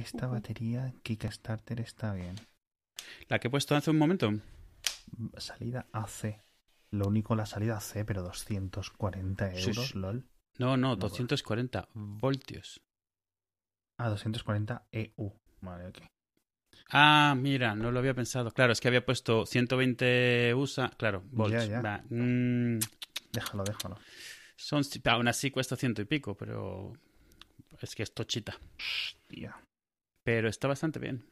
Esta batería Kickstarter está bien. La que he puesto hace un momento. Salida AC. Lo único, la salida AC, pero 240 Sí, euros, sí. lol. No, no, No, 240 voltios. Ah, 240 EU. Vale, ok. Ah, mira, no lo había pensado. Claro, es que había puesto 120 USA. Claro, volts. Ya, ya. Mm, Déjalo, déjalo. son, aún así cuesta ciento y pico, pero es que es tochita. Tía. Pero está bastante bien.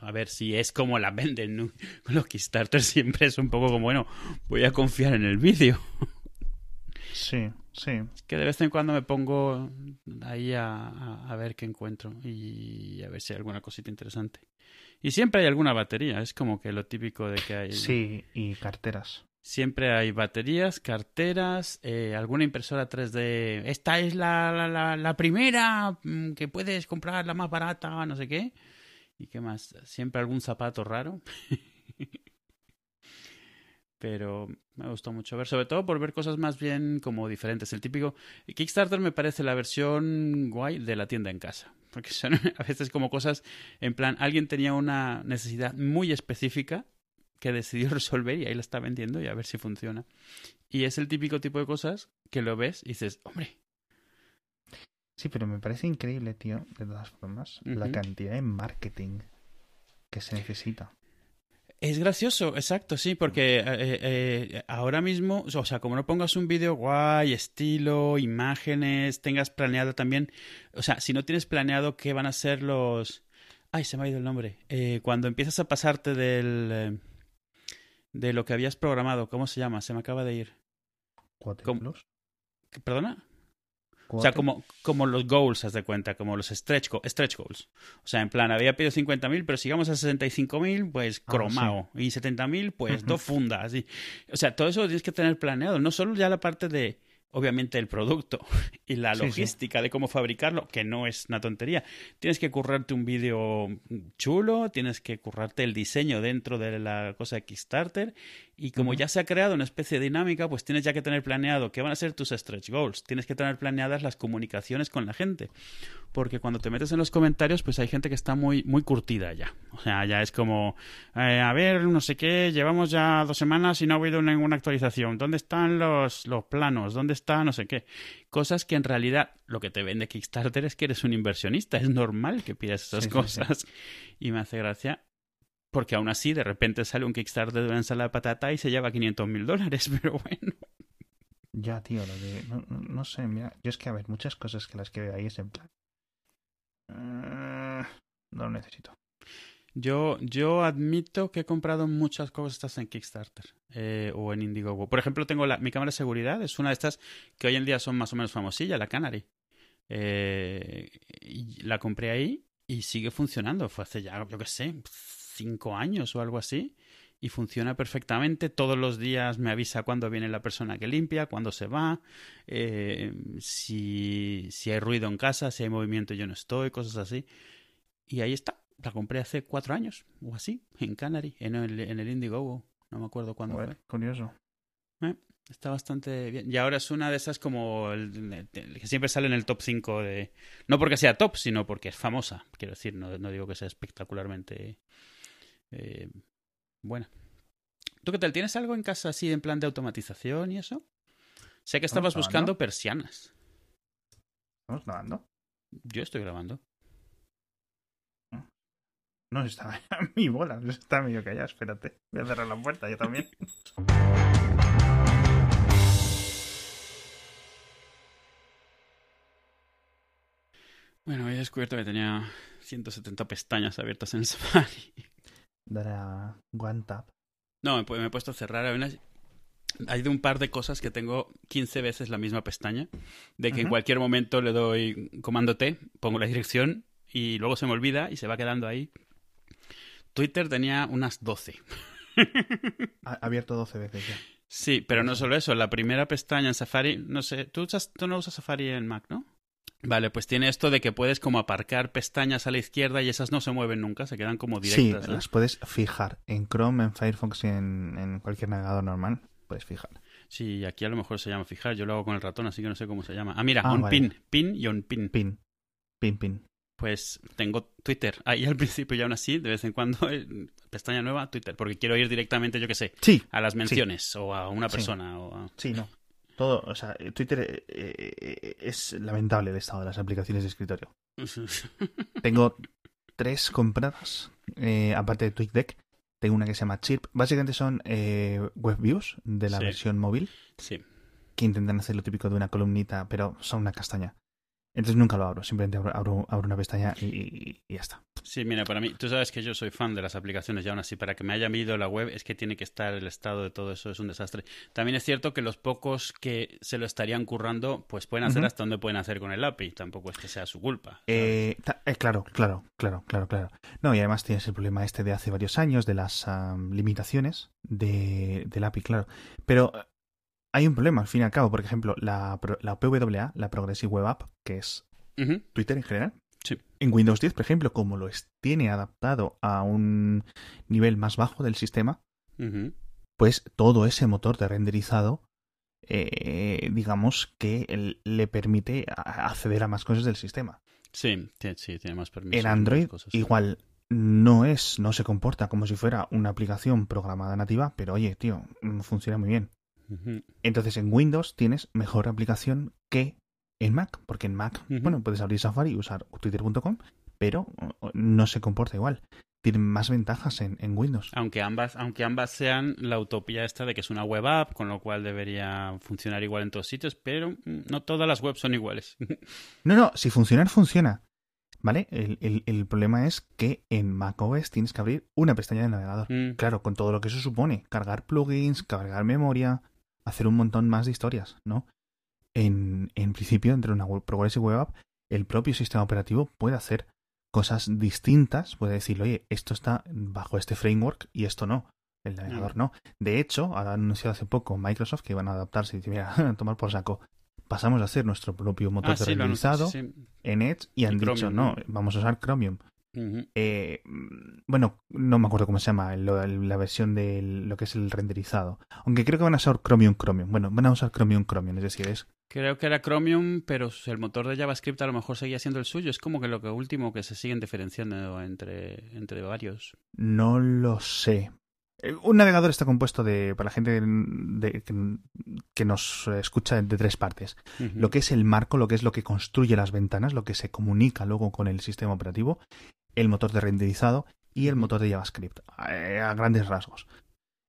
A ver si es como la venden. los Kickstarter siempre es un poco como, bueno, voy a confiar en el vídeo. Sí, sí. Que de vez en cuando me pongo ahí a, a- a ver qué encuentro y a ver si hay alguna cosita interesante. Y siempre hay alguna batería, es como que lo típico de que hay. Sí, y carteras. Siempre hay baterías, carteras, eh, alguna impresora 3D. Esta es la, la, la, la primera mm, que puedes comprar, la más barata, no sé qué. ¿Y qué más? Siempre algún zapato raro. Pero me gustó mucho ver, sobre todo por ver cosas más bien como diferentes. El típico Kickstarter me parece la versión guay de la tienda en casa. Porque son a veces como cosas en plan, alguien tenía una necesidad muy específica que decidió resolver y ahí la está vendiendo y a ver si funciona. Y es el típico tipo de cosas que lo ves y dices, hombre, Sí, pero me parece increíble, tío, de todas formas, la cantidad de marketing que se necesita. Es gracioso, exacto, sí, porque eh, eh, ahora mismo, o sea, como no pongas un vídeo guay, estilo, imágenes, tengas planeado también, o sea, si no tienes planeado qué van a ser los... Ay, se me ha ido el nombre. Eh, cuando empiezas a pasarte del... de lo que habías programado, ¿cómo se llama? Se me acaba de ir. ¿Qué- ¿Perdona? O sea, como, como los goals, haz de cuenta, como los stretch, go- stretch goals. O sea, en plan, había pedido 50.000, pero si llegamos a 65.000, pues Ah, cromado. Y 70.000, pues Ujú. dos fundas. Y, o sea, todo eso lo tienes que tener planeado. No solo ya la parte de, obviamente, el producto y la Sí, sí. logística de cómo fabricarlo, que no es una tontería. Tienes que currarte un vídeo chulo, tienes que currarte el diseño dentro de la cosa de Kickstarter. Y como ya se ha creado una especie de dinámica, pues tienes ya que tener planeado qué van a ser tus stretch goals. Tienes que tener planeadas las comunicaciones con la gente. Porque cuando te metes en los comentarios, pues hay gente que está muy, muy curtida ya. O sea, ya es como, eh, a ver, no sé qué, llevamos ya dos semanas y no ha habido ninguna actualización. ¿Dónde están los, los planos? ¿Dónde está no sé qué? Cosas que en realidad lo que te vende Kickstarter es que eres un inversionista. Es normal que pidas esas Sí, sí, sí. cosas. Y me hace gracia porque aún así, de repente sale un Kickstarter de una ensalada de patata y se lleva 500 mil dólares, pero bueno. Ya, tío, lo de... No, no- no sé, mira, yo es que, a ver, muchas cosas que las que veo ahí es en plan... eh, no lo necesito. Yo, yo admito que he comprado muchas cosas en Kickstarter eh, o en Indiegogo. Por ejemplo, tengo la, mi cámara de seguridad, es una de estas que hoy en día son más o menos famosilla, la Canary. Eh, y la compré ahí y sigue funcionando. Fue hace ya, yo qué sé, cinco años o algo así. Y funciona perfectamente. Todos los días me avisa cuando viene la persona que limpia, cuando se va, eh, si, si hay ruido en casa, si hay movimiento yo no estoy, cosas así. Y ahí está. La compré hace cuatro años o así, en Canary, en el, en el Indiegogo. No me acuerdo cuándo Joder, fue. curioso. Está bastante bien. Y ahora es una de esas como el, el que siempre sale en el top 5 de... No porque sea top, sino porque es famosa. Quiero decir, no, no digo que sea espectacularmente eh, buena. ¿Tú qué tal? ¿Tienes algo en casa así en plan de automatización y eso? Sé que estabas ¿Estamos buscando persianas. ¿Estamos grabando? Yo estoy grabando. No, está mi bola, está medio callada, espérate. Voy a cerrar la puerta, yo también. Bueno, he descubierto que tenía 170 pestañas abiertas en Safari. Daré a One Tap. No, me, he puesto a cerrar. Hay, de un par de cosas que tengo 15 veces la misma pestaña. De que en cualquier momento le doy comando T, pongo la dirección y luego se me olvida y se va quedando ahí. Twitter tenía unas 12. Ha abierto 12 veces ya. Sí, pero no solo eso. La primera pestaña en Safari, no sé, tú, usas, tú no usas Safari en Mac, ¿no? Vale, pues tiene esto de que puedes como aparcar pestañas a la izquierda y esas no se mueven nunca, se quedan como Sí, directas. ¿no? las puedes fijar. En Chrome, en Firefox y en, en cualquier navegador normal, puedes fijar. Sí, aquí a lo mejor se llama fijar. Yo lo hago con el ratón, así que no sé cómo se llama. Ah, mira, Ah, on vale. pin. Pin y on pin. Pin. Pin, pin. Pues tengo Twitter ahí al principio y aún así, de vez en cuando, eh, pestaña nueva, Twitter, porque quiero ir directamente, yo que sé, Sí, a las menciones o a una Sí. persona o a... sí, no. Todo, o sea, Twitter eh, eh, es lamentable el estado de las aplicaciones de escritorio. Tengo tres compradas, eh, aparte de TweetDeck. Tengo una que se llama Chirp. Básicamente son eh, web views de la Sí. versión móvil sí. que intentan hacer lo típico de una columnita, pero son una castaña. Entonces nunca lo abro, simplemente abro, abro- abro una pestaña y, y- y ya está. Sí, mira, para mí, tú sabes que yo soy fan de las aplicaciones y aún así, para que me haya ido la web es que tiene que estar el estado de todo eso, es un desastre. También es cierto que los pocos que se lo estarían currando, pues pueden hacer hasta donde pueden hacer con el API, tampoco es que sea su culpa. Eh, eh, claro, claro, claro, claro, claro. No, y además tienes el problema este de hace varios años de las limitaciones de, del API, claro. Pero hay un problema, al fin y al cabo. Por ejemplo, la, la PWA, la Progressive Web App, que es Twitter en general. Sí. En Windows 10, por ejemplo, como lo es- tiene adaptado a un nivel más bajo del sistema, pues todo ese motor de renderizado, eh, digamos que le permite acceder a más cosas del sistema. Sí, sí, tiene más permiso. En Android, cosas. igual no es, no se comporta como si fuera una aplicación programada nativa, pero oye, tío, funciona muy bien. Entonces en Windows tienes mejor aplicación que en Mac, porque en Mac, bueno, puedes abrir Safari y usar twitter.com, pero no se comporta igual. Tiene más ventajas en, en Windows. Aunque ambas, aunque ambas sean la utopía esta de que es una web app, con lo cual debería funcionar igual en todos sitios, pero mm, no todas las webs son iguales. No, no, si funcionar, funciona. ¿Vale? El, el- el problema es que en macOS tienes que abrir una pestaña de navegador. Mm, Claro, con todo lo que eso supone. Cargar plugins, cargar memoria, hacer un montón más de historias, ¿no? En, en principio, entre una web- Progressive Web App, el propio sistema operativo puede hacer cosas distintas. Puede decir, oye, esto está bajo este framework y esto no. El navegador Mm. no. De hecho, ha anunciado hace poco Microsoft que iban a adaptarse y dice, mira, tomar por saco. Pasamos a hacer nuestro propio motor Ah, de sí, renderizado sí, sí. en Edge y han Y dicho, Chromium, ¿no? vamos a usar Chromium. Eh, mm, bueno, no me acuerdo cómo se llama lo- la versión de lo que es el renderizado. Aunque creo que van a usar Chromium Chromium. Bueno, van a usar Chromium Chromium, es decir, es Creo que era Chromium, pero el motor de JavaScript a lo mejor seguía siendo el suyo. Es como que lo que último que se siguen diferenciando entre, entre varios. no lo sé. Eh, Un navegador está compuesto de, para la gente de- que, que nos escucha, de tres partes. Lo que es el marco, lo que es lo que construye las ventanas, lo que se comunica luego con el sistema operativo, el motor de renderizado y el motor de JavaScript, eh, a grandes rasgos.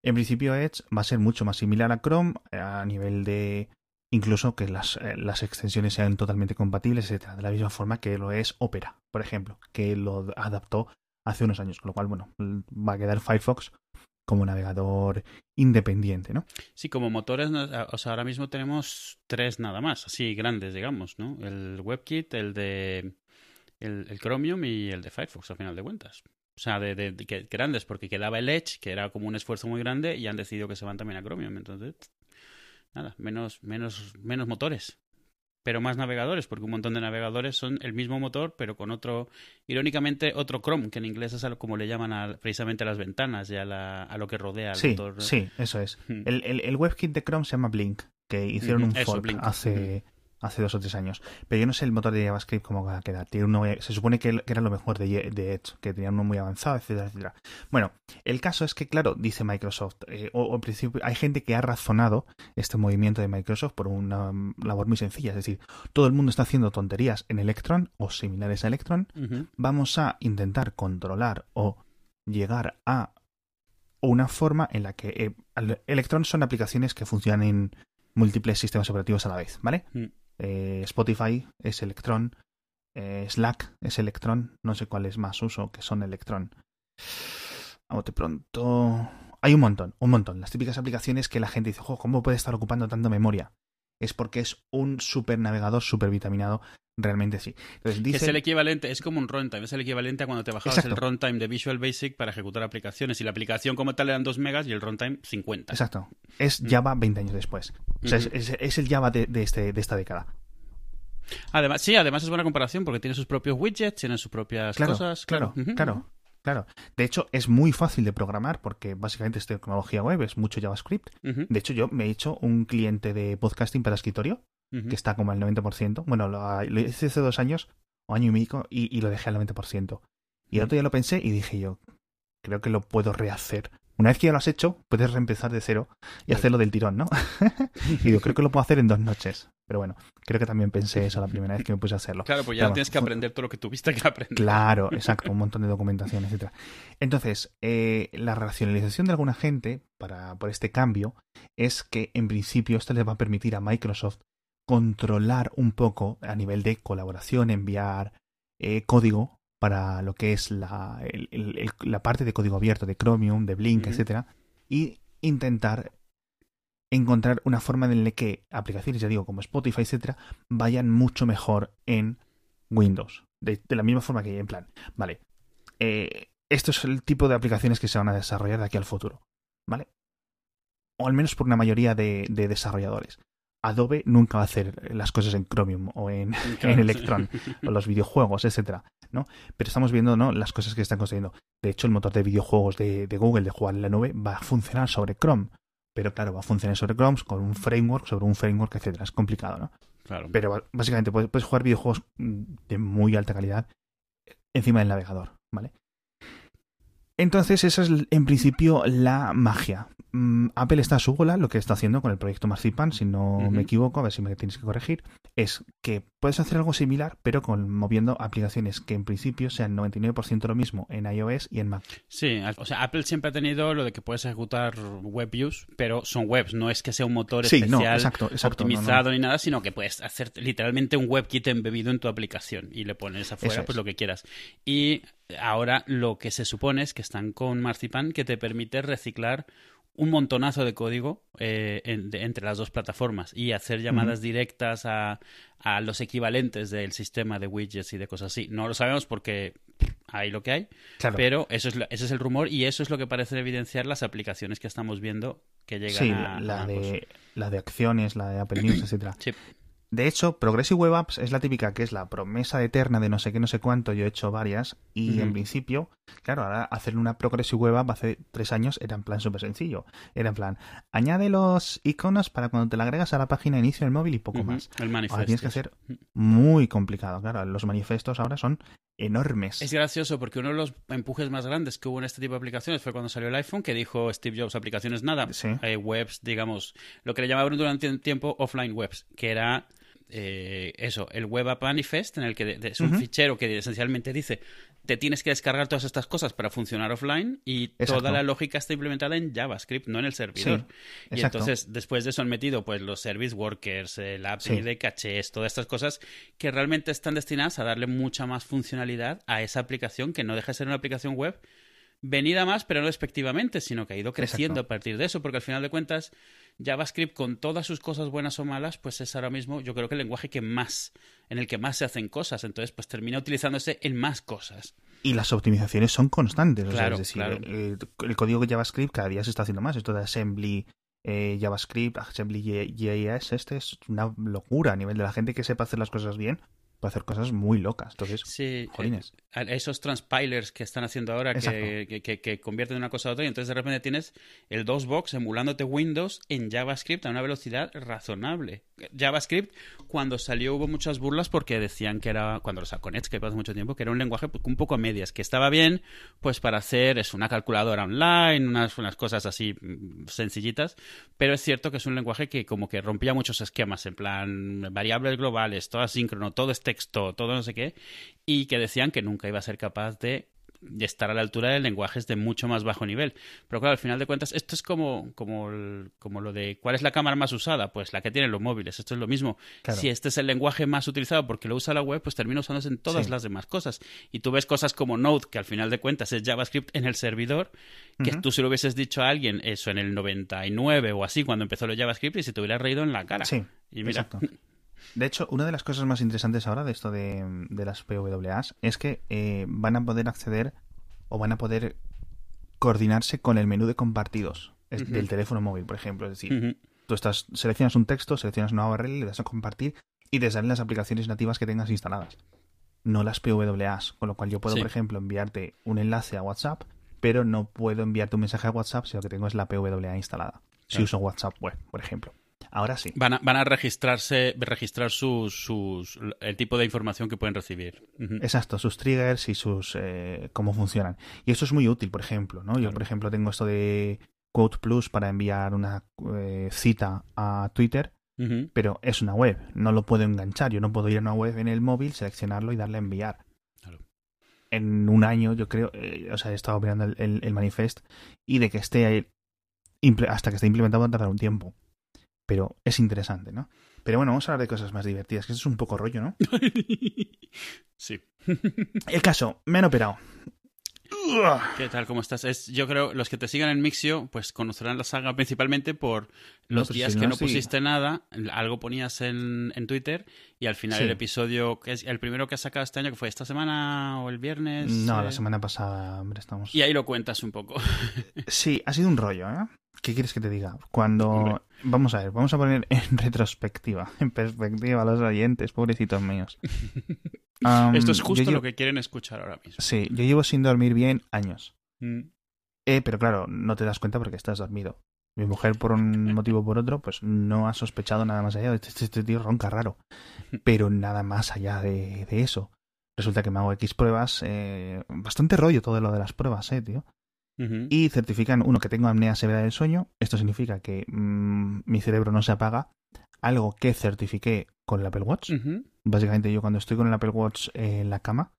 En principio Edge va a ser mucho más similar a Chrome eh, a nivel de incluso que las, eh, las extensiones sean totalmente compatibles, etcétera, de la misma forma que lo es Opera, por ejemplo, que lo adaptó hace unos años, con lo cual, bueno, va a quedar Firefox como navegador independiente, ¿no? Sí, como motores, o sea, ahora mismo tenemos tres nada más, así grandes, digamos, ¿no? El WebKit, el de el, el Chromium y el de Firefox, al final de cuentas. O sea, de, de- de que- grandes, porque quedaba el Edge, que era como un esfuerzo muy grande, y han decidido que se van también a Chromium. Entonces, nada, menos, menos, menos motores. Pero más navegadores, porque un montón de navegadores son el mismo motor, pero con otro, irónicamente, otro Chrome, que en inglés es algo como le llaman a- precisamente a las ventanas y a, la- a lo que rodea al Sí, motor. sí, eso es. Hmm. El, el, el WebKit de Chrome se llama Blink, que hicieron un fork Blink. hace, hace dos o tres años. Pero yo no sé el motor de JavaScript cómo va a quedar. Tiene uno, se supone que, era lo mejor de, de Edge, que tenía uno muy avanzado, etcétera, etcétera. Bueno, el caso es que, claro, dice Microsoft, eh, o, o en principio hay gente que ha razonado este movimiento de Microsoft por una mm, labor muy sencilla. Es decir, todo el mundo está haciendo tonterías en Electron o similares a Electron. Vamos a intentar controlar o llegar a una forma en la que eh, Electron son aplicaciones que funcionan en múltiples sistemas operativos a la vez, ¿vale? Mm. Eh, Spotify es Electron, eh, Slack es Electron, no sé cuál es más uso que son Electron. A bote pronto. Hay un montón, un montón. Las típicas aplicaciones que la gente dice, "Jo, ¿cómo puede estar ocupando tanta memoria? Es porque es un super navegador super vitaminado. Realmente sí. Entonces dice. es el equivalente, es como un runtime, es el equivalente a cuando te bajabas Exacto. el runtime de Visual Basic para ejecutar aplicaciones y la aplicación como tal eran 2 megas y el runtime 50. Exacto. Es Mm. Java 20 años después. O sea, es, Ujú. es- es el Java de, de este, de esta década. Además, sí, además es buena comparación porque tiene sus propios widgets, tiene sus propias Claro, cosas. claro, claro, claro. De hecho, es muy fácil de programar porque básicamente es tecnología web, es mucho JavaScript. De hecho, yo me he hecho un cliente de podcasting para escritorio que está como al 90%. Bueno, lo, lo hice hace dos años. o año y medio y, y lo dejé al 90%. Y el otro día lo pensé y dije yo, creo que lo puedo rehacer. Una vez que ya lo has hecho, puedes reempezar de cero y hacerlo del tirón, ¿no? y yo creo que lo puedo hacer en dos noches. Pero bueno, creo que también pensé eso la primera vez que me puse a hacerlo. Claro, pues ya tienes que aprender todo lo que tuviste que aprender. Claro, exacto, un montón de documentación, etcétera. Entonces, eh, la racionalización de alguna gente para, por este cambio es que en principio esto les va a permitir a Microsoft controlar un poco a nivel de colaboración, enviar eh, código para lo que es la, el- el- el- la parte de código abierto de Chromium, de Blink, etcétera, y intentar encontrar una forma en la que aplicaciones, ya digo, como Spotify, etcétera, vayan mucho mejor en Windows. De, de la misma forma que, en plan, vale, eh, esto es el tipo de aplicaciones que se van a desarrollar de aquí al futuro, ¿vale? O al menos por una mayoría de, de desarrolladores. Adobe nunca va a hacer las cosas en Chromium o en, Claro, en sí. Electron o los videojuegos, etcétera, ¿no? Pero estamos viendo, ¿no? Las cosas que están construyendo. De hecho, el motor de videojuegos de, de Google de jugar en la nube va a funcionar sobre Chrome. Pero claro, va a funcionar sobre Chrome con un framework, sobre un framework, etcétera. Es complicado, ¿no? Claro. Pero básicamente puedes, puedes jugar videojuegos de muy alta calidad encima del navegador, ¿vale? Entonces, esa es en principio la magia. Mm, Apple está a su bola, lo que está haciendo con el proyecto Marzipan, si no me equivoco, a ver si me tienes que corregir, es que puedes hacer algo similar, pero con moviendo aplicaciones que en principio sean 99% lo mismo en iOS y en Mac. Sí, o sea, Apple siempre ha tenido lo de que puedes ejecutar web views, pero son webs, no es que sea un motor Sí, no, exacto, exacto, no, no. optimizado ni nada, sino que puedes hacer literalmente un WebKit embebido en tu aplicación y le pones afuera Eso pues es. lo que quieras. Y ahora lo que se supone es que están con Marzipan que te permite reciclar un montonazo de código eh, en- de- entre las dos plataformas y hacer llamadas directas a, a los equivalentes del sistema de widgets y de cosas así. No lo sabemos porque hay lo que hay, Claro. pero eso es, ese es el rumor y eso es lo que parece evidenciar las aplicaciones que estamos viendo que llegan Sí, a, la a de, la de acciones, la de Apple News, etcétera. Sí. De hecho, Progressive Web Apps es la típica que es la promesa eterna de no sé qué, no sé cuánto. Yo he hecho varias y en principio, claro, ahora hacer una Progressive Web App hace tres años era en plan súper sencillo. Era en plan, añade los iconos para cuando te la agregas a la página de inicio del móvil y poco más. El manifiesto. Ahora tienes que hacer muy complicado. Claro, los manifestos ahora son enormes. Es gracioso porque uno de los empujes más grandes que hubo en este tipo de aplicaciones fue cuando salió el iPhone, que dijo Steve Jobs, aplicaciones nada, Sí. eh, webs, digamos, lo que le llamaban durante un tiempo offline webs, que era eh, eso, el Web App Manifest, en el que es un fichero que esencialmente dice, te tienes que descargar todas estas cosas para funcionar offline y Exacto. toda la lógica está implementada en JavaScript, no en el servidor. Sí, y entonces, después de eso han metido pues los service workers, el API Sí. de cachés, todas estas cosas que realmente están destinadas a darle mucha más funcionalidad a esa aplicación que no deja de ser una aplicación web venida más, pero no despectivamente, sino que ha ido creciendo Exacto. a partir de eso, porque al final de cuentas JavaScript con todas sus cosas buenas o malas, pues es ahora mismo yo creo que el lenguaje que más en el que más se hacen cosas, entonces pues termina utilizándose en más cosas. Y las optimizaciones son constantes. o sea, Claro, es decir, claro. eh, el código de JavaScript cada día se está haciendo más. Esto de Assembly eh, JavaScript, Assembly JS, este es una locura a nivel de la gente que sepa hacer las cosas bien. Puede hacer cosas muy locas. Entonces, Sí, jolines. eh, a- esos transpilers que están haciendo ahora que, que- que convierten una cosa a otra y entonces de repente tienes el DOSBox emulándote Windows en JavaScript a una velocidad razonable. JavaScript cuando salió hubo muchas burlas porque decían que era, cuando lo sacó Netscape hace mucho tiempo, que era un lenguaje pues, un poco a medias, que estaba bien pues para hacer es una calculadora online, unas, unas cosas así mm, sencillitas, pero es cierto que es un lenguaje que como que rompía muchos esquemas, en plan variables globales, todo asíncrono, todo es texto, todo no sé qué, y que decían que nunca iba a ser capaz de, estar a la altura de lenguajes de mucho más bajo nivel. Pero claro, al final de cuentas, esto es como, como, el- como lo de ¿cuál es la cámara más usada? Pues la que tienen los móviles. Esto es lo mismo. Claro. Si este es el lenguaje más utilizado porque lo usa la web, pues termina usándose en todas Sí. las demás cosas. Y tú ves cosas como Node, que al final de cuentas es JavaScript en el servidor, que tú se lo hubieses dicho a alguien eso en el 99 o así, cuando empezó lo JavaScript, y se te hubiera reído en la cara. Sí, y mira, exacto. De hecho, una de las cosas más interesantes ahora de esto de, de las PWAs es que eh, van a poder acceder o van a poder coordinarse con el menú de compartidos del teléfono móvil, por ejemplo. Es decir, Ujú. tú estás, seleccionas un texto, seleccionas una URL, le das a compartir y te salen las aplicaciones nativas que tengas instaladas. No las PWAs, con lo cual yo puedo, Sí. por ejemplo, enviarte un enlace a WhatsApp, pero no puedo enviarte un mensaje a WhatsApp si lo que tengo es la PWA instalada. Si Claro. uso WhatsApp web, por ejemplo. Ahora sí. Van a, van a registrarse, registrar sus, sus, el tipo de información que pueden recibir. Exacto, sus triggers y sus eh, cómo funcionan. Y esto es muy útil, por ejemplo, ¿no? Yo, Claro. por ejemplo, tengo esto de Quote Plus para enviar una eh, cita a Twitter, pero es una web, no lo puedo enganchar. Yo no puedo ir a una web en el móvil, seleccionarlo y darle a enviar. Claro. En un año, yo creo, eh, o sea, he estado mirando el, el- el manifest y de que esté ahí, hasta que esté implementado va a tardar un tiempo. Pero es interesante, ¿no? Pero bueno, vamos a hablar de cosas más divertidas, que esto es un poco rollo, ¿no? sí. El caso, me han operado. ¿Qué tal? ¿Cómo estás? Es, yo creo los que te sigan en Mixio, pues conocerán la saga principalmente por los días si que no, no sí. pusiste nada, algo ponías en, en Twitter y al final Sí. el episodio, que es el primero que has sacado este año, que fue esta semana o el viernes. No, eh, la semana pasada, hombre, estamos. Y ahí lo cuentas un poco. Sí, ha sido un rollo, ¿eh? ¿Qué quieres que te diga? Cuando. Hombre. Vamos a ver, vamos a poner en retrospectiva, en perspectiva a los oyentes, pobrecitos míos. Esto es justo llevo- lo que quieren escuchar ahora mismo. Sí, yo llevo sin dormir bien años. Mm. Eh, pero claro, no te das cuenta porque estás dormido. Mi mujer, por un motivo o por otro, pues no ha sospechado nada más allá de este, este tío ronca raro. Pero nada más allá de, de eso. Resulta que me hago X pruebas. eh, bastante rollo todo lo de las pruebas, eh, tío. Y certifican, uno, que tengo apnea severa del sueño. Esto significa que mm, mi cerebro no se apaga. Algo que certifiqué con el Apple Watch. Básicamente yo cuando estoy con el Apple Watch eh, en la cama,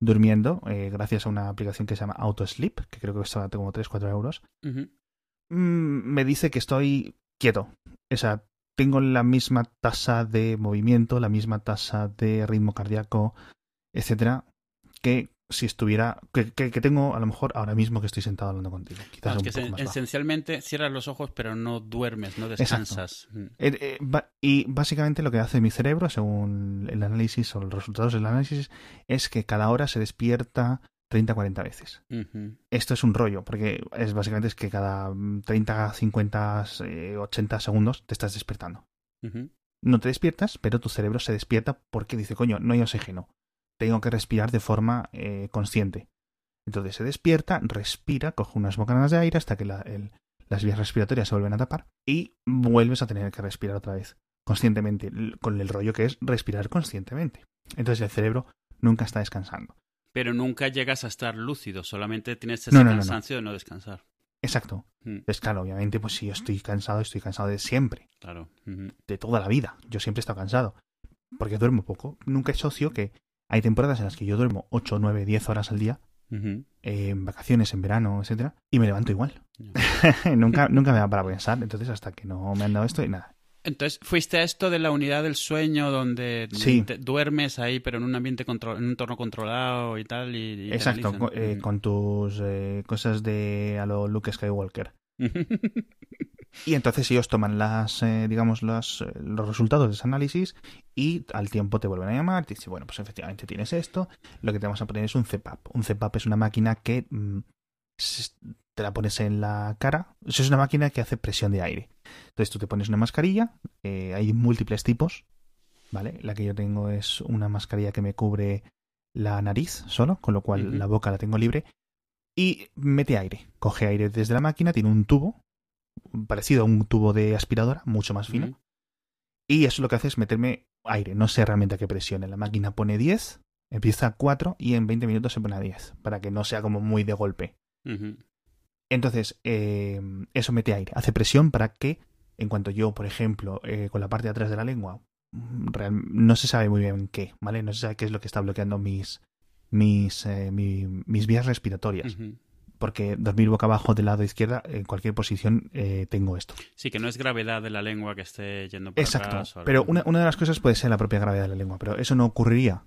durmiendo, eh, gracias a una aplicación que se llama Autosleep, que creo que cuesta como 3-4 euros, mm, me dice que estoy quieto. O sea, tengo la misma tasa de movimiento, la misma tasa de ritmo cardíaco, etcétera, que si estuviera, que, que- que tengo a lo mejor ahora mismo que estoy sentado hablando contigo. Quizás un que poco sen- más bajo. esencialmente cierras los ojos, pero no duermes, no descansas. Mm. Eh, eh, y básicamente lo que hace mi cerebro, según el análisis o los resultados del análisis, es que cada hora se despierta 30-40 veces. Ujú. Esto es un rollo, porque es básicamente es que cada mm, 30, 50, eh, 80 segundos te estás despertando. No te despiertas, pero tu cerebro se despierta porque dice, coño, no hay oxígeno. Tengo que respirar de forma eh, consciente. Entonces se despierta, respira, coge unas bocanadas de aire hasta que la- el- las vías respiratorias se vuelven a tapar y vuelves a tener que respirar otra vez, conscientemente, con el rollo que es respirar conscientemente. Entonces el cerebro nunca está descansando. Pero nunca llegas a estar lúcido, solamente tienes ese No, no, cansancio de no descansar. Exacto. Mm, Pues claro, obviamente, pues si yo estoy cansado, estoy cansado de siempre, Claro. De toda la vida. Yo siempre he estado cansado. Porque duermo poco. Nunca he socio que hay temporadas en las que yo duermo 8, 9, 10 horas al día, eh, en vacaciones, en verano, etcétera, y me levanto igual. Nunca, nunca me da para pensar. Entonces, hasta que no me han dado esto y nada. Entonces, fuiste a esto de la unidad del sueño donde Sí. te- duermes ahí, pero en un ambiente control, en un entorno controlado y tal. Y, y Exacto, eh, Mm. con tus eh, cosas de a lo Luke Skywalker. Y entonces ellos toman las, eh, digamos, los, eh, los resultados de ese análisis y al tiempo te vuelven a llamar. Te dicen, bueno, pues efectivamente tienes esto. Lo que te vamos a poner es un CPAP. Un CPAP es una máquina que mm, te la pones en la cara. Eso es una máquina que hace presión de aire. Entonces tú te pones una mascarilla. eh, hay múltiples tipos. ¿Vale? La que yo tengo es una mascarilla que me cubre la nariz solo, con lo cual la boca la tengo libre. Y mete aire. Coge aire desde la máquina, tiene un tubo parecido a un tubo de aspiradora, mucho más fino. Y eso lo que hace es meterme aire. No sé realmente a qué presione. La máquina pone 10, empieza a 4 y en 20 minutos se pone a 10, para que no sea como muy de golpe. Entonces, eh, eso mete aire. Hace presión para que, en cuanto yo, por ejemplo, eh, con la parte de atrás de la lengua, mm, real- no se sabe muy bien qué, ¿vale? No se sabe qué es lo que está bloqueando mis, mis, eh, mi- mis vías respiratorias. Porque dormir boca abajo del lado izquierda, en cualquier posición, eh, tengo esto. Sí, que no es gravedad de la lengua que esté yendo para Exacto. atrás. o algo. Pero una, una de las cosas puede ser la propia gravedad de la lengua, pero eso no ocurriría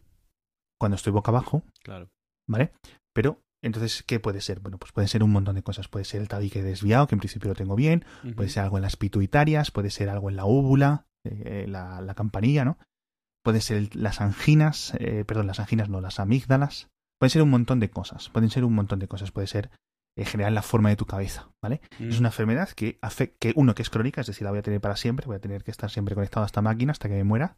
cuando estoy boca abajo, Claro. ¿vale? Pero, entonces, ¿qué puede ser? Bueno, pues puede ser un montón de cosas. Puede ser el tabique desviado, que en principio lo tengo bien. Puede ser algo en las pituitarias, puede ser algo en la úvula, eh, la, la campanilla, ¿no? Puede ser el- las anginas, eh, perdón, las anginas no, las amígdalas. Pueden ser un montón de cosas. Pueden ser un montón de cosas. Puede ser en general la forma de tu cabeza, ¿vale? Mm. Es una enfermedad que hace que uno que es crónica, es decir, la voy a tener para siempre, voy a tener que estar siempre conectado a esta máquina hasta que me muera.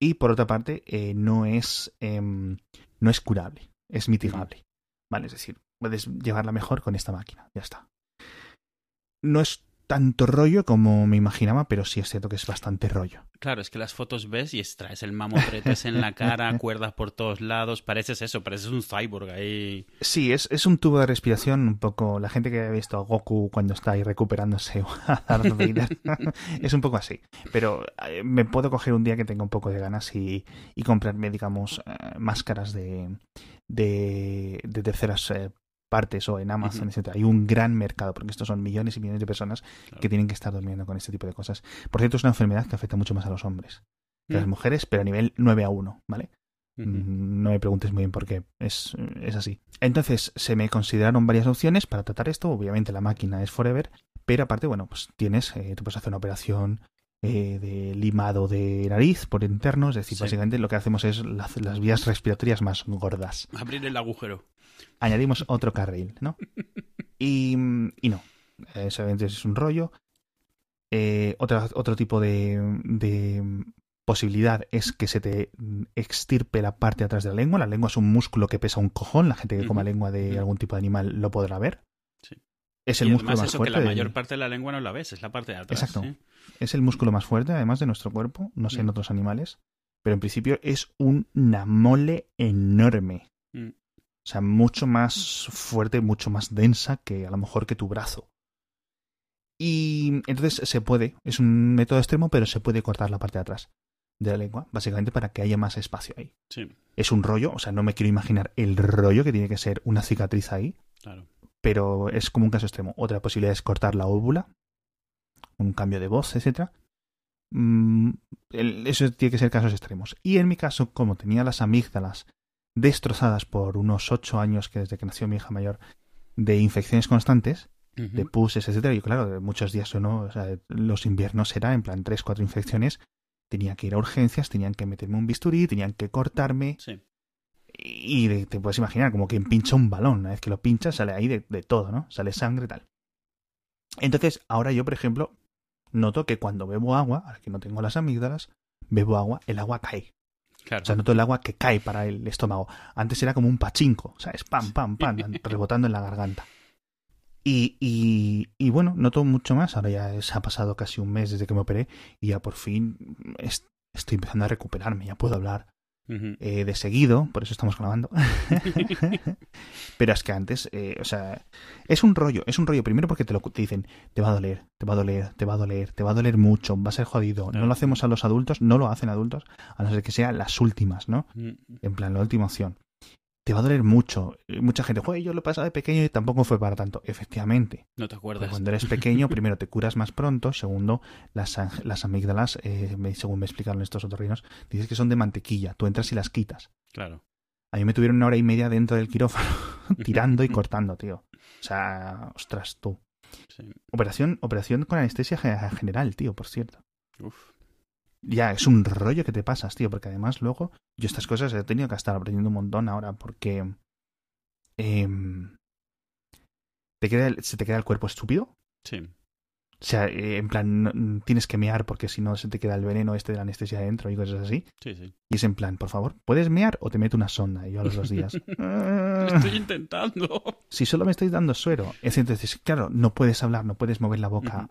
Y por otra parte, eh, no es em, no es curable, es mitigable, ¿vale? Es decir, puedes llevarla mejor con esta máquina, ya está. No es tanto rollo como me imaginaba, pero sí es cierto que es bastante rollo. Claro, es que las fotos ves y extraes el mamotretes en la cara, cuerdas por todos lados, pareces eso, pareces un cyborg ahí. Sí, es, es un tubo de respiración un poco, la gente que ha visto a Goku cuando está ahí recuperándose a Darth Vader, es un poco así. Pero eh, me puedo coger un día que tenga un poco de ganas y, y comprarme, digamos, eh, máscaras de, de, de terceras eh, partes o en Amazon, etcétera. Hay un gran mercado, porque estos son millones y millones de personas que tienen que estar durmiendo con este tipo de cosas. Por cierto, es una enfermedad que afecta mucho más a los hombres que a las Mm. mujeres, pero a nivel 9 a 1, ¿vale? Mm, No me preguntes muy bien por qué, es, es así. Entonces, se me consideraron varias opciones para tratar esto. Obviamente, la máquina es forever, pero aparte, bueno, pues tienes, eh, tú puedes hacer una operación eh, de limado de nariz por interno, es decir, Sí. básicamente lo que hacemos es la- las vías respiratorias más gordas Abrir el agujero. añadimos otro carril, ¿no? Y, y no, eso obviamente es un rollo. Eh, otro tipo de, de posibilidad es que se te extirpe la parte de atrás de la lengua. La lengua es un músculo que pesa un cojón. La gente que coma lengua de algún tipo de animal lo podrá ver. Es el y músculo más eso fuerte. que la del- mayor parte de la lengua no la ves, es la parte de atrás. Exacto. ¿sí? Es el músculo más fuerte, además de nuestro cuerpo. No sé en Mm. otros animales. Pero en principio es una mole enorme. Mm. O sea, mucho más fuerte, mucho más densa que a lo mejor que tu brazo. Y entonces se puede, es un método extremo, pero se puede cortar la parte de atrás de la lengua, básicamente para que haya más espacio ahí. Sí, Es un rollo, o sea, no me quiero imaginar el rollo que tiene que ser una cicatriz ahí, claro. Pero es como un caso extremo. Otra posibilidad es cortar la óvula, un cambio de voz, etcétera. Mm, eso tiene que ser casos extremos. Y en mi caso, como tenía las amígdalas destrozadas por unos ocho años que desde que nació mi hija mayor de infecciones constantes, de puses, etcétera, y claro, muchos días o no, o sea, los inviernos era en plan tres, cuatro infecciones, tenía que ir a urgencias, tenían que meterme un bisturí, tenían que cortarme, Sí. Y te puedes imaginar, como quien pincha un balón. Una vez que lo pinchas, sale ahí de, de todo, ¿no? Sale sangre y tal. Entonces, ahora yo, por ejemplo, noto que cuando bebo agua, ahora que no tengo las amígdalas, bebo agua, el agua cae. Claro. O sea, noto el agua que cae para el estómago. Antes era como un pachinko, o sea, es pam, pam, pam, rebotando en la garganta. Y, y, y bueno, noto mucho más. Ahora ya se ha pasado casi un mes desde que me operé y ya por fin es- estoy empezando a recuperarme, ya puedo hablar Eh, de seguido, por eso estamos grabando. Pero es que antes, eh, o sea, es un rollo, es un rollo. Primero porque te lo te dicen, te va a doler, te va a doler, te va a doler, te va a doler mucho, va a ser jodido. No lo hacemos a los adultos, no lo hacen adultos, a no ser que sean las últimas, ¿no? Mm, En plan, la última opción. Te va a doler mucho. Y Mucha gente, joder, yo lo he pasado de pequeño y tampoco fue para tanto. Efectivamente. No te Porque acuerdas. cuando eres pequeño, primero te curas más pronto, segundo, las, las amígdalas, eh, me- según me explicaron estos otorrinos, dices que son de mantequilla. Tú entras y las quitas. Claro. A mí me tuvieron una hora y media dentro del quirófano, tirando y cortando, tío. O sea, ostras, tú. Sí. Operación, operación con anestesia ge- general, tío, por cierto. Uf. Ya, es un rollo que te pasas, tío, porque además luego yo estas cosas he tenido que estar aprendiendo un montón ahora porque em, te queda el- se te queda el cuerpo estúpido. Sí. O sea, eh, en plan, no- tienes que mear porque si no se te queda el veneno este de la anestesia adentro y cosas así. Sí, sí. Y es en plan, por favor, ¿puedes mear o te meto una sonda? Y yo a los dos días. Lo estoy intentando. si solo me estáis dando suero. Es entonces, claro, no puedes hablar, no puedes mover la boca.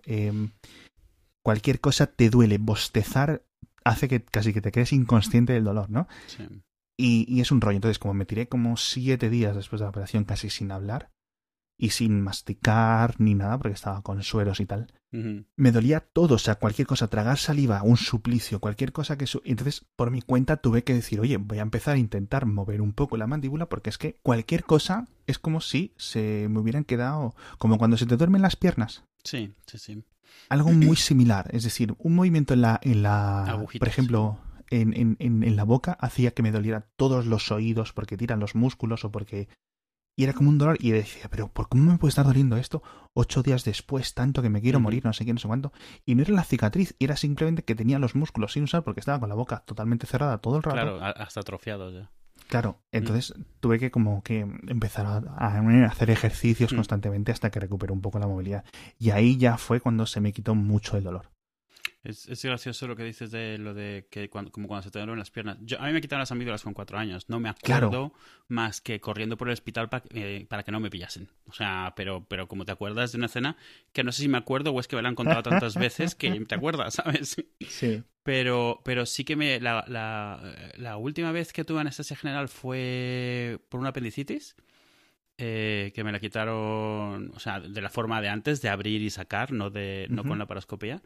Cualquier cosa te duele. Bostezar hace que casi que te quedes inconsciente del dolor, ¿no? Sí. Y, y es un rollo. Entonces, como me tiré como siete días después de la operación casi sin hablar y sin masticar ni nada, porque estaba con sueros y tal, me dolía todo. O sea, cualquier cosa, tragar saliva, un suplicio, cualquier cosa que... su- Entonces, por mi cuenta, tuve que decir, oye, voy a empezar a intentar mover un poco la mandíbula porque es que cualquier cosa es como si se me hubieran quedado... Como cuando se te duermen las piernas. Sí, sí, sí. Algo muy similar. Es decir, un movimiento en la... En la Agujitas. por ejemplo, en, en, en, en la boca hacía que me doliera todos los oídos porque tiran los músculos o porque... Y era como un dolor y decía, pero ¿por cómo me puede estar doliendo esto ocho días después, tanto que me quiero morir, no sé qué, no sé cuánto? Y no era la cicatriz, era simplemente que tenía los músculos sin usar porque estaba con la boca totalmente cerrada todo el rato. Claro, hasta atrofiados ya. Claro, entonces tuve que como que empezar a, a hacer ejercicios Mm. constantemente hasta que recuperé un poco la movilidad. Y ahí ya fue cuando se me quitó mucho el dolor. Es, es gracioso lo que dices de lo de que cuando, como cuando se te duelen las piernas. Yo, a mí me quitaron las amígdalas con cuatro años. No me acuerdo Claro. más que corriendo por el hospital pa- eh, para que no me pillasen. O sea, pero, pero como te acuerdas de una escena que no sé si me acuerdo o es que me la han contado tantas veces que te acuerdas, ¿sabes? Sí. Pero, pero sí que me. La, la, la última vez que tuve anestesia general fue por una apendicitis. eh, que me la quitaron, o sea, de la forma de antes, de abrir y sacar, no, de, no con la paroscopía.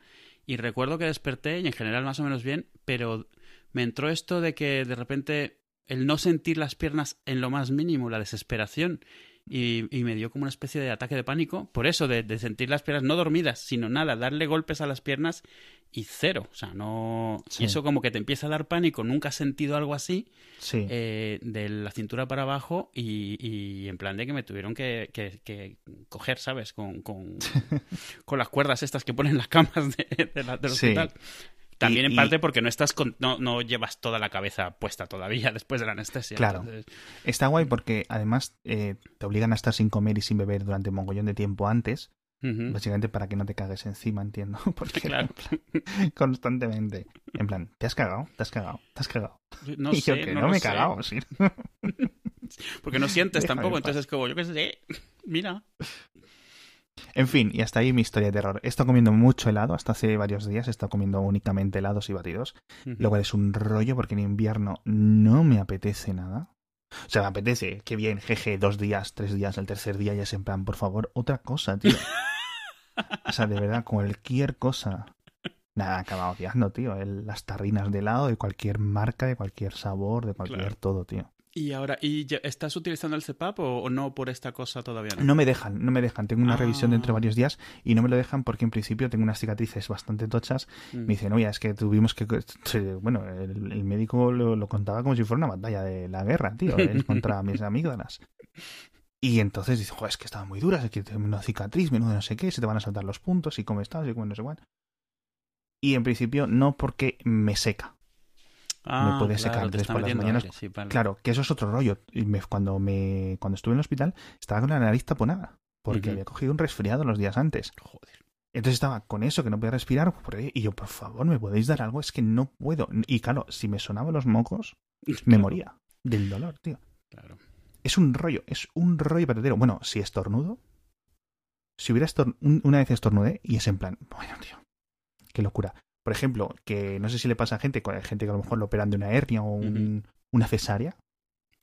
Y recuerdo que desperté y en general más o menos bien, pero me entró esto de que de repente el no sentir las piernas en lo más mínimo, la desesperación, y, y me dio como una especie de ataque de pánico, por eso, de, de sentir las piernas no dormidas, sino nada, darle golpes a las piernas y cero, o sea, no... Sí. Y eso como que te empieza a dar pánico, nunca has sentido algo así, Sí. eh, de la cintura para abajo y, y en plan de que me tuvieron que, que- que coger, ¿sabes? Con, con, con las cuerdas estas que ponen las camas de, de la- del Sí. También Y- en y- parte porque no estás con- no, no llevas toda la cabeza puesta todavía después de la anestesia. Claro. Entonces, Está guay porque además eh, te obligan a estar sin comer y sin beber durante un mogollón de tiempo antes, básicamente para que no te cagues encima, entiendo. Porque Claro. en plan, constantemente. En plan, ¿te has cagado? ¿Te has cagado? ¿Te has cagado? No y yo sé, que no me he cagado, sí. Porque no sientes Déjame tampoco, entonces es como, yo qué sé, mira. En fin, y hasta ahí mi historia de terror. He estado comiendo mucho helado, hasta hace varios días he estado comiendo únicamente helados y batidos, lo cual es un rollo porque en invierno no me apetece nada. O sea, me apetece, qué bien, jeje, dos días, tres días, el tercer día ya es en plan, por favor, otra cosa, tío. O sea, de verdad, cualquier cosa. Nada, acaba odiando, tío. El- las tarrinas de helado de cualquier marca, de cualquier sabor, de cualquier Claro. todo, tío. Y ahora, ¿y ya- estás utilizando el CEPAP o, o no por esta cosa todavía? No. No me dejan, no me dejan. Tengo una Ah. revisión dentro de varios días y no me lo dejan porque en principio tengo unas cicatrices bastante tochas Mm. Me dicen, oye, es que tuvimos que... Bueno, el, el médico lo, lo contaba como si fuera una batalla de la guerra, tío, contra mis amígdalas. Y entonces dice, joder, es que estaban muy duras, es que tengo una cicatriz, menudo no sé qué, se te van a saltar los puntos y cómo estás y cómo no sé cuál. Y en principio no porque me seca. Ah, puede secar, te entonces está por las mañanas- aire, sí, vale. Claro, que eso es otro rollo. Y me- cuando, me, cuando estuve en el hospital estaba con la nariz taponada porque había cogido un resfriado los días antes. Joder. Entonces estaba con eso, que no podía respirar, ahí, y yo, por favor, ¿me podéis dar algo? Es que no puedo. Y claro, si me sonaban los mocos, me Claro, moría del dolor, tío. Claro. Es un rollo, es un rollo patatero. Bueno, si estornudo, si hubiera estor- un- una vez estornudé y es en plan, bueno, tío, qué locura. Por ejemplo, que no sé si le pasa a gente, gente que a lo mejor lo operan de una hernia o un- una cesárea,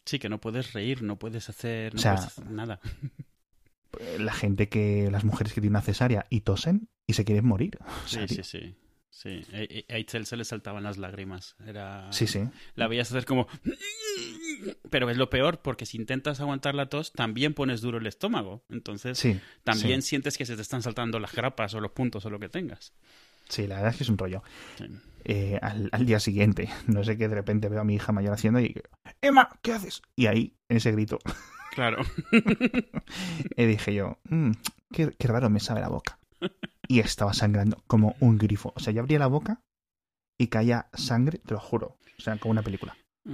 Sí, que no puedes reír, no puedes hacer, no O sea, puedes hacer nada. eh, la gente que, las mujeres que tienen una cesárea y tosen y se quieren morir. O sea, Sí, sí, sí. Sí, a Itzel se le saltaban las lágrimas. Era... sí, sí. La veías hacer como... Pero es lo peor, porque si intentas aguantar la tos, también pones duro el estómago. Entonces, Sí, también sientes que se te están saltando las grapas o los puntos o lo que tengas. Sí, la verdad es que es un rollo. Sí. eh, al, al día siguiente. No sé qué, de repente veo a mi hija mayor haciendo y... Emma, ¿qué haces? Y ahí, en ese grito, Claro. eh, dije yo, "Mm, qué, qué raro me sabe la boca. Y estaba sangrando como un grifo. O sea, yo abría la boca y caía sangre, te lo juro. O sea, como una película.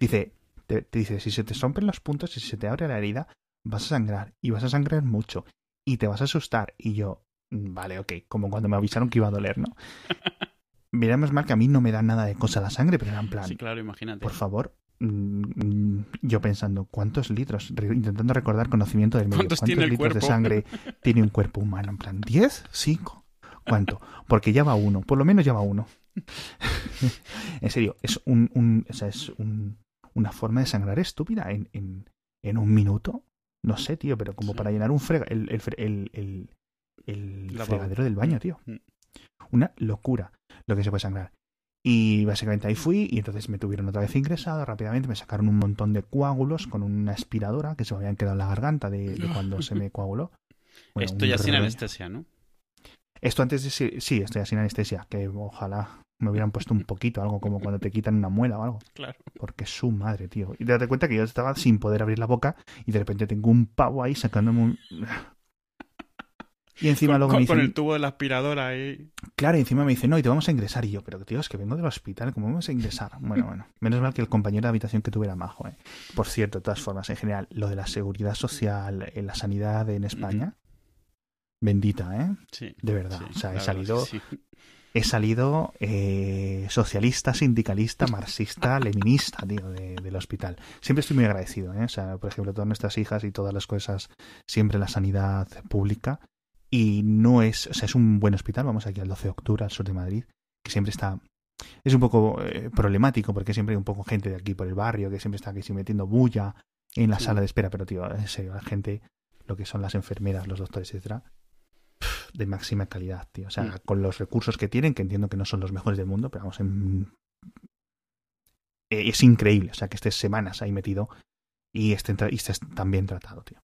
Dice, te, te dice, si se te rompen los puntos y si se te abre la herida, vas a sangrar. Y vas a sangrar mucho. Y te vas a asustar. Y yo, "Mm, vale, ok. Como cuando me avisaron que iba a doler, ¿no? Mira, más mal que a mí no me da nada de cosa la sangre, pero era en plan, Sí, claro, imagínate. por favor, mm, mm, yo pensando, ¿cuántos litros? Intentando recordar conocimiento del medio. ¿Cuántos tiene el litros de sangre tiene un cuerpo humano? En plan, ¿10? ¿5? ¿Cuánto? Porque ya va uno, por lo menos ya va uno. en serio, es un, un- o sea, es un- una forma de sangrar estúpida en, en, en un minuto. No sé, tío, pero como Sí. para llenar un frega, el, el, el, el- fregadero del baño, tío. Mm. Una locura lo que se puede sangrar. Y básicamente ahí fui y entonces me tuvieron otra vez ingresado rápidamente, me sacaron un montón de coágulos con una aspiradora que se me habían quedado en la garganta de, de cuando se me coaguló. Bueno, Esto ya sin anestesia, ¿no? Esto antes de... Sí, sí, estoy ya sin anestesia, que ojalá me hubieran puesto un poquito, algo como cuando te quitan una muela o algo. Claro. Porque es su madre, tío. Y date cuenta que yo estaba sin poder abrir la boca y de repente tengo un pavo ahí sacándome un... Y encima Con, luego con- me con dicen, el tubo de la aspiradora ahí. Claro, y encima me dice, no, y te vamos a ingresar. Y yo, pero tío, es que vengo del hospital, ¿cómo vamos a ingresar? Bueno, bueno. Menos mal que el compañero de habitación que tuve era majo, ¿eh? Por cierto, de todas formas, en general, lo de la seguridad social en la sanidad en España, bendita, ¿eh? Sí. De verdad. sí, o sea, he salido, sí. he salido eh, socialista, sindicalista, marxista, leninista, tío, de- del hospital. Siempre estoy muy agradecido, ¿eh? O sea, por ejemplo, todas nuestras hijas y todas las cosas, siempre la sanidad pública. Y no es, o sea, es un buen hospital. Vamos aquí al 12 de octubre, al sur de Madrid, que siempre está. Es un poco eh, problemático porque siempre hay un poco gente de aquí por el barrio que siempre está aquí metiendo bulla en la Sí. sala de espera. Pero, tío, en serio, la gente, lo que son las enfermeras, los doctores, etcétera, de máxima calidad, tío. O sea, Mm. con los recursos que tienen, que entiendo que no son los mejores del mundo, pero vamos, en... eh, es increíble. O sea, que estés semanas ahí metido y estés, y estés tan bien tratado, tío.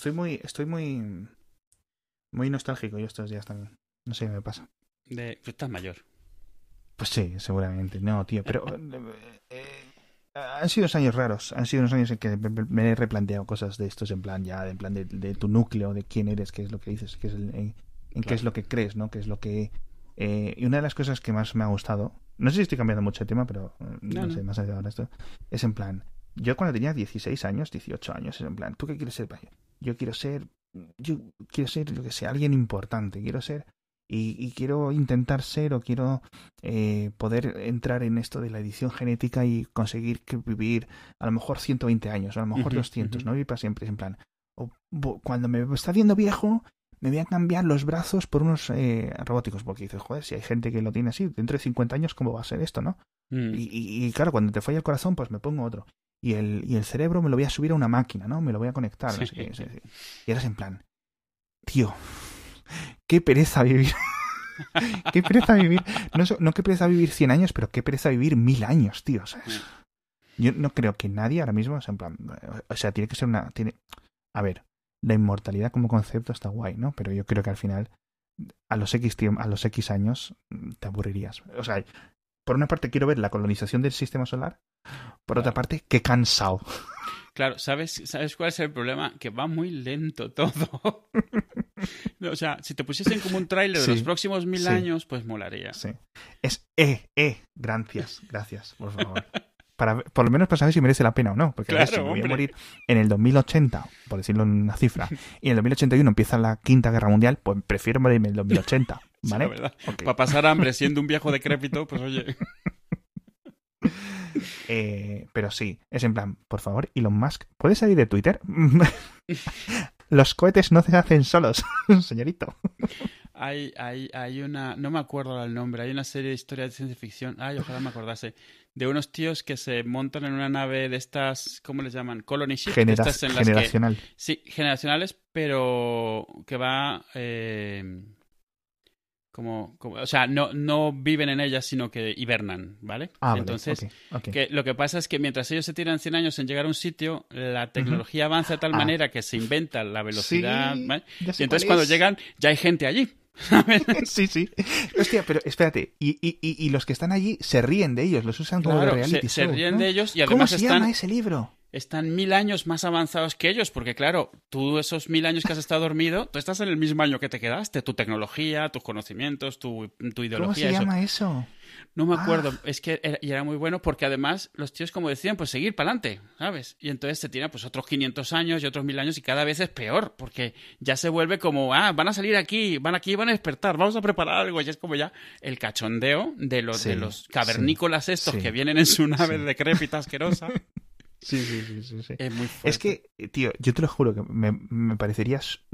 Estoy muy, estoy muy, muy nostálgico yo estos días también. No sé qué me pasa. De, tú estás mayor. Pues sí, seguramente. No, tío, pero eh, eh, han sido unos años raros. Han sido unos años en que me- he replanteado cosas de estos en plan ya, en plan de, de tu núcleo, de quién eres, qué es lo que dices, qué es el- en, qué es lo que crees, ¿no? Qué es lo que eh, y una de las cosas que más me ha gustado, no sé si estoy cambiando mucho de tema, pero no. sé, más allá de ahora esto, es en plan, yo cuando tenía 16 años, 18 años, es en plan, ¿tú qué quieres ser? Yo quiero ser, yo quiero ser, yo que sé, alguien importante, quiero ser, y, y quiero intentar ser o quiero eh, poder entrar en esto de la edición genética y conseguir que vivir a lo mejor 120 años, o a lo mejor Ujú, 200, ujú. no vivir para siempre, en plan, o, cuando me está viendo viejo, me voy a cambiar los brazos por unos eh, robóticos, porque dices, joder, si hay gente que lo tiene así, dentro de 50 años, ¿cómo va a ser esto, no? Mm. Y, y- y, claro, cuando te falla el corazón, pues me pongo otro. Y el, y el cerebro me lo voy a subir a una máquina, ¿no? Me lo voy a conectar. no sé Sí. qué, sí, sí. Y eras en plan, tío, qué pereza vivir. qué pereza vivir. No, no qué pereza vivir 100 años, pero qué pereza vivir mil años, tío. O sea, es- yo no creo que nadie ahora mismo, o sea, en plan, o sea, tiene que ser una... Tiene... A ver, la inmortalidad como concepto está guay, ¿no? Pero yo creo que al final, a los X, a los X años, te aburrirías. O sea, por una parte quiero ver la colonización del sistema solar, por otra parte, qué cansado. Claro, ¿sabes, ¿sabes cuál es el problema? Que va muy lento todo. o sea, si te pusiesen como un tráiler Sí, de los próximos mil sí. años, pues molaría. Sí. Es eh, eh, gracias, gracias, por favor. Para, por lo menos para saber si merece la pena o no. Porque Claro, si me voy a morir en el 2080, por decirlo en una cifra, y en el 2081 empieza la quinta guerra mundial, pues prefiero morirme en el 2080. Sí, ¿Vale? la verdad. Ok. Para pasar hambre siendo un viejo decrépito, pues oye. Eh, pero sí, es en plan, por favor, Elon Musk, ¿puedes salir de Twitter? Los cohetes no se hacen solos, señorito. Hay, hay, hay una, no me acuerdo el nombre, hay una serie de historias de ciencia ficción, ay, ojalá me acordase, de unos tíos que se montan en una nave de estas, ¿cómo les llaman? Colony ship, de Genera- estas en las que, generacional. sí, generacionales, pero que va, eh, como, como, o sea, no, no viven en ellas, sino que hibernan, ¿vale? Ah, vale, Entonces, ok, ok. que lo que pasa es que mientras ellos se tiran 100 años en llegar a un sitio, la tecnología avanza de tal Ah. manera que se inventa la velocidad, Sí, ¿vale? Y entonces cuando llegan, ya hay gente allí. Sí, sí. Hostia, pero espérate. Y, y, y, los que están allí se ríen de ellos, los usan como de Claro, reality se, se show, ríen ¿no? de ellos y ¿Cómo además se están, llama ese libro? Están mil años más avanzados que ellos, porque claro, tú esos mil años que has estado dormido, tú estás en el mismo año que te quedaste, tu tecnología, tus conocimientos, tu, tu ideología. ¿Cómo se eso. llama eso? No me acuerdo, Ah. es que era, y era muy bueno porque además los tíos como decían, pues seguir para adelante, ¿sabes? Y entonces se tiran pues otros 500 años y otros mil años y cada vez es peor porque ya se vuelve como, ah, van a salir aquí, van aquí, van a despertar, vamos a preparar algo y es como ya el cachondeo de los, Sí, de los cavernícolas estos sí, que vienen en su nave decrépita asquerosa. Sí, sí, sí, sí. sí. Es muy fuerte. Es que, tío, yo te lo juro que me, me parecerías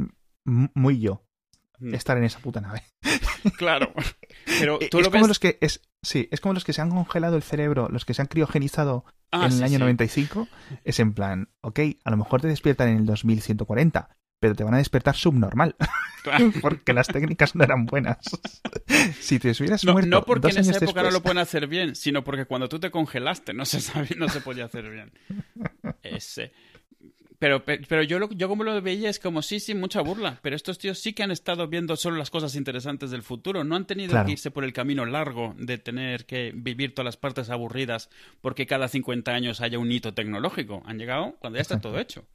muy yo. Mm. estar en esa puta nave. Claro. Pero Eh, tú es lo como ves... los que es sí, es como los que se han congelado el cerebro, los que se han criogenizado Ah, en sí, el año sí. 95, es en plan, ok, a lo mejor te despiertan en el 2140, pero te van a despertar subnormal, Claro. porque las técnicas no eran buenas. si te hubieras No, muerto no porque dos en esa años época no lo pueden hacer bien, sino porque cuando tú te congelaste no se sabía, no se podía hacer bien. Ese. Pero, pe- pero yo, lo- yo como lo veía es como, sí, sí, mucha burla, pero estos tíos sí que han estado viendo solo las cosas interesantes del futuro, no han tenido Claro. que irse por el camino largo de tener que vivir todas las partes aburridas porque cada 50 años haya un hito tecnológico. Han llegado cuando ya está todo hecho.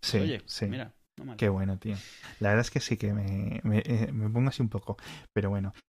Sí, Oye, sí. mira, no. Qué bueno, tío. La verdad es que sí que me, me, eh, me pongo así un poco. Pero bueno.